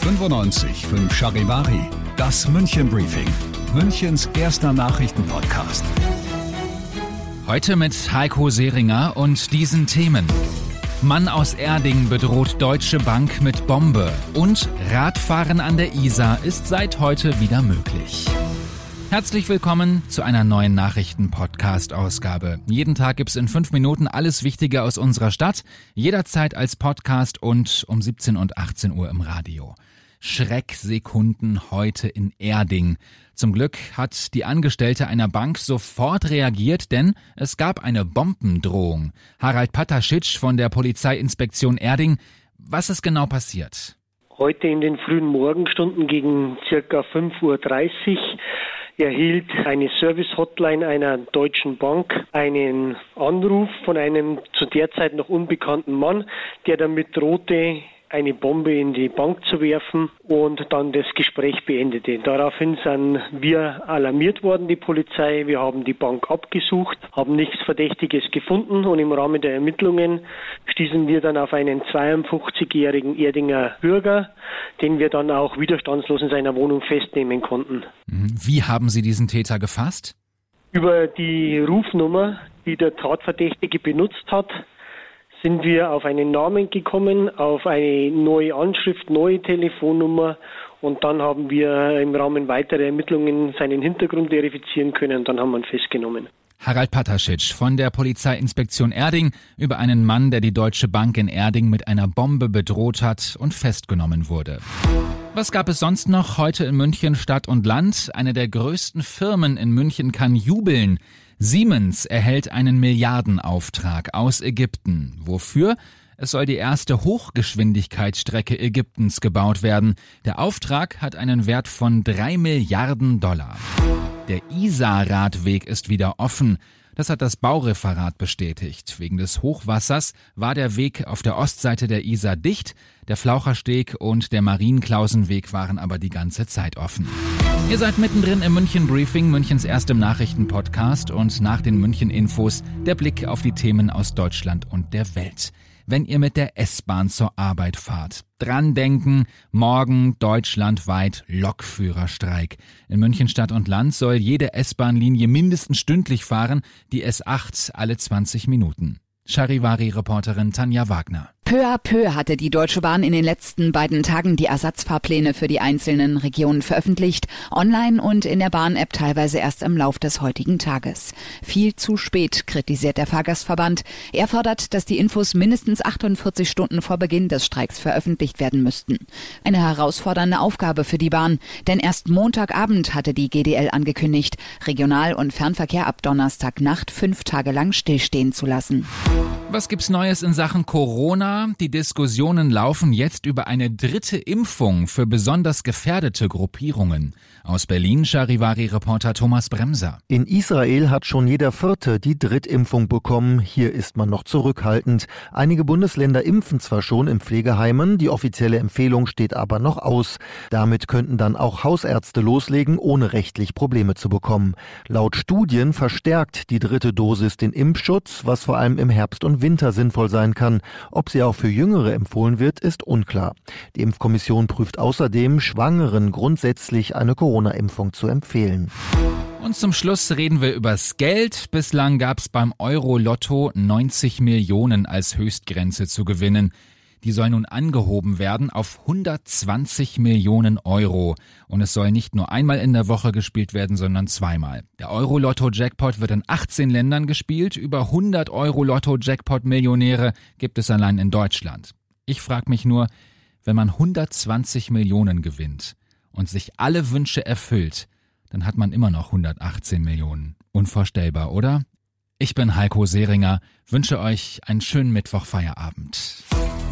95 5 Charivari, das München Briefing, Münchens erster Nachrichtenpodcast. Heute mit Heiko Seringer und diesen Themen. Mann aus Erding bedroht Deutsche Bank mit Bombe und Radfahren an der Isar ist seit heute wieder möglich. Herzlich willkommen zu einer neuen Nachrichten-Podcast-Ausgabe. Jeden Tag gibt's in fünf Minuten alles Wichtige aus unserer Stadt, jederzeit als Podcast und um 17 und 18 Uhr im Radio. Schrecksekunden heute in Erding. Zum Glück hat die Angestellte einer Bank sofort reagiert, denn es gab eine Bombendrohung. Harald Pataschitsch von der Polizeiinspektion Erding. Was ist genau passiert? Heute in den frühen Morgenstunden gegen circa 5.30 Uhr erhielt eine Service-Hotline einer deutschen Bank einen Anruf von einem zu der Zeit noch unbekannten Mann, der damit drohte, eine Bombe in die Bank zu werfen und dann das Gespräch beendete. Daraufhin sind wir alarmiert worden, die Polizei. Wir haben die Bank abgesucht, haben nichts Verdächtiges gefunden und im Rahmen der Ermittlungen stießen wir dann auf einen 52-jährigen Erdinger Bürger, den wir dann auch widerstandslos in seiner Wohnung festnehmen konnten. Mhm. Wie haben Sie diesen Täter gefasst? Über die Rufnummer, die der Tatverdächtige benutzt hat, sind wir auf einen Namen gekommen, auf eine neue Anschrift, neue Telefonnummer und dann haben wir im Rahmen weiterer Ermittlungen seinen Hintergrund verifizieren können und dann haben wir ihn festgenommen. Harald Pataschitsch von der Polizeiinspektion Erding über einen Mann, der die Deutsche Bank in Erding mit einer Bombe bedroht hat und festgenommen wurde. Was gab es sonst noch heute in München Stadt und Land? Eine der größten Firmen in München kann jubeln. Siemens erhält einen Milliardenauftrag aus Ägypten. Wofür? Es soll die erste Hochgeschwindigkeitsstrecke Ägyptens gebaut werden. Der Auftrag hat einen Wert von drei Milliarden Dollar. Der Isar-Radweg ist wieder offen. Das hat das Baureferat bestätigt. Wegen des Hochwassers war der Weg auf der Ostseite der Isar dicht, der Flauchersteg und der Marienklausenweg waren aber die ganze Zeit offen. Ihr seid mittendrin im München Briefing, Münchens erstem Nachrichtenpodcast und nach den München Infos der Blick auf die Themen aus Deutschland und der Welt wenn ihr mit der S-Bahn zur Arbeit fahrt. Dran denken, morgen deutschlandweit Lokführerstreik. In München Stadt und Land soll jede S-Bahn-Linie mindestens stündlich fahren, die S8 alle 20 Minuten. Charivari-Reporterin Tanja Wagner. Peu à peu hatte die Deutsche Bahn in den letzten beiden Tagen die Ersatzfahrpläne für die einzelnen Regionen veröffentlicht, online und in der Bahn-App teilweise erst im Lauf des heutigen Tages. Viel zu spät, kritisiert der Fahrgastverband. Er fordert, dass die Infos mindestens 48 Stunden vor Beginn des Streiks veröffentlicht werden müssten. Eine herausfordernde Aufgabe für die Bahn, denn erst Montagabend hatte die GDL angekündigt, Regional- und Fernverkehr ab Donnerstagnacht fünf Tage lang stillstehen zu lassen. Was gibt's Neues in Sachen Corona? Die Diskussionen laufen jetzt über eine dritte Impfung für besonders gefährdete Gruppierungen. Aus Berlin Charivari-Reporter Thomas Bremser. In Israel hat schon jeder Vierte die Drittimpfung bekommen. Hier ist man noch zurückhaltend. Einige Bundesländer impfen zwar schon in Pflegeheimen, die offizielle Empfehlung steht aber noch aus. Damit könnten dann auch Hausärzte loslegen, ohne rechtlich Probleme zu bekommen. Laut Studien verstärkt die dritte Dosis den Impfschutz, was vor allem im Herbst und Winter sinnvoll sein kann. Ob sie auch für Jüngere empfohlen wird, ist unklar. Die Impfkommission prüft außerdem, Schwangeren grundsätzlich eine Corona-Impfung zu empfehlen. Und zum Schluss reden wir übers Geld. Bislang gab es beim Euro-Lotto 90 Millionen als Höchstgrenze zu gewinnen. Die soll nun angehoben werden auf 120 Millionen Euro. Und es soll nicht nur einmal in der Woche gespielt werden, sondern zweimal. Der Euro-Lotto-Jackpot wird in 18 Ländern gespielt. Über 100 Euro-Lotto-Jackpot-Millionäre gibt es allein in Deutschland. Ich frage mich nur, wenn man 120 Millionen gewinnt und sich alle Wünsche erfüllt, dann hat man immer noch 118 Millionen. Unvorstellbar, oder? Ich bin Heiko Seringer, wünsche euch einen schönen Mittwochfeierabend.